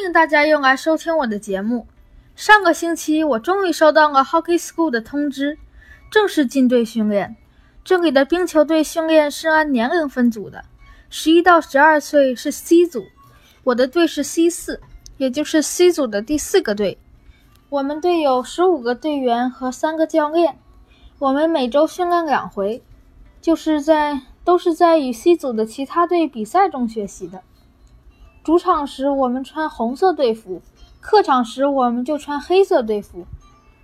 欢迎大家又来收听我的节目。上个星期，我终于收到了 Hockey School 的通知，正式进队训练。这里的冰球队训练是按年龄分组的，十一到十二岁是 C 组，我的队是 C 四，也就是 C 组的第四个队。我们队有十五个队员和三个教练。我们每周训练两回，就是在都是在与 C 组的其他队比赛中学习的。主场时我们穿红色队服，客场时我们就穿黑色队服。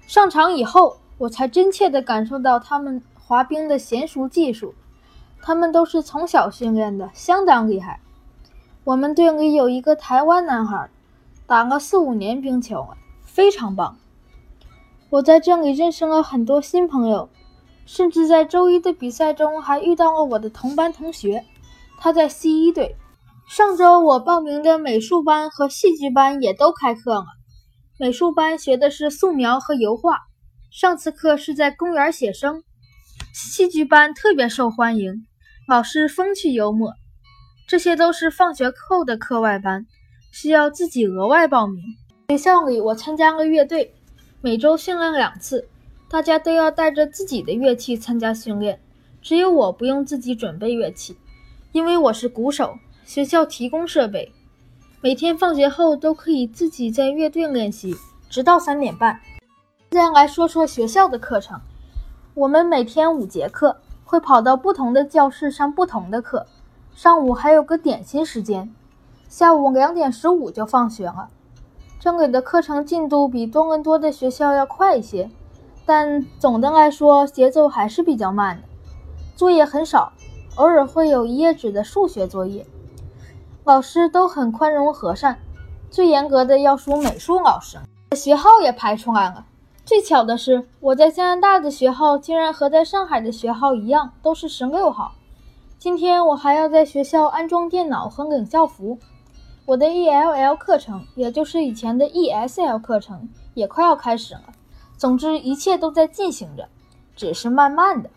上场以后，我才真切地感受到他们滑冰的娴熟技术。他们都是从小训练的，相当厉害。我们队里有一个台湾男孩，打了四五年冰球了，非常棒。我在这里认识了很多新朋友，甚至在周一的比赛中还遇到了我的同班同学，他在 C 一队。上周我报名的美术班和戏剧班也都开课了。美术班学的是素描和油画，上次课是在公园写生。戏剧班特别受欢迎，老师风趣幽默。这些都是放学后的课外班，需要自己额外报名。学校里我参加了乐队，每周训练两次，大家都要带着自己的乐器参加训练，只有我不用自己准备乐器，因为我是鼓手。学校提供设备，每天放学后都可以自己在乐队练习，直到三点半。现在来说说学校的课程，我们每天五节课，会跑到不同的教室上不同的课。上午还有个点心时间，下午两点十五就放学了。这里的课程进度比多伦多的学校要快一些，但总的来说节奏还是比较慢的。作业很少，偶尔会有一页纸的数学作业。老师都很宽容和善，最严格的要数美术老师。学号也排出来了。最巧的是，我在加拿大的学号竟然和在上海的学号一样，都是十六号。今天我还要在学校安装电脑和领校服。我的 ELL 课程，也就是以前的 ESL 课程，也快要开始了。总之，一切都在进行着，只是慢慢的。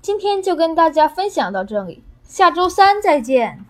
今天就跟大家分享到这里，下周三再见。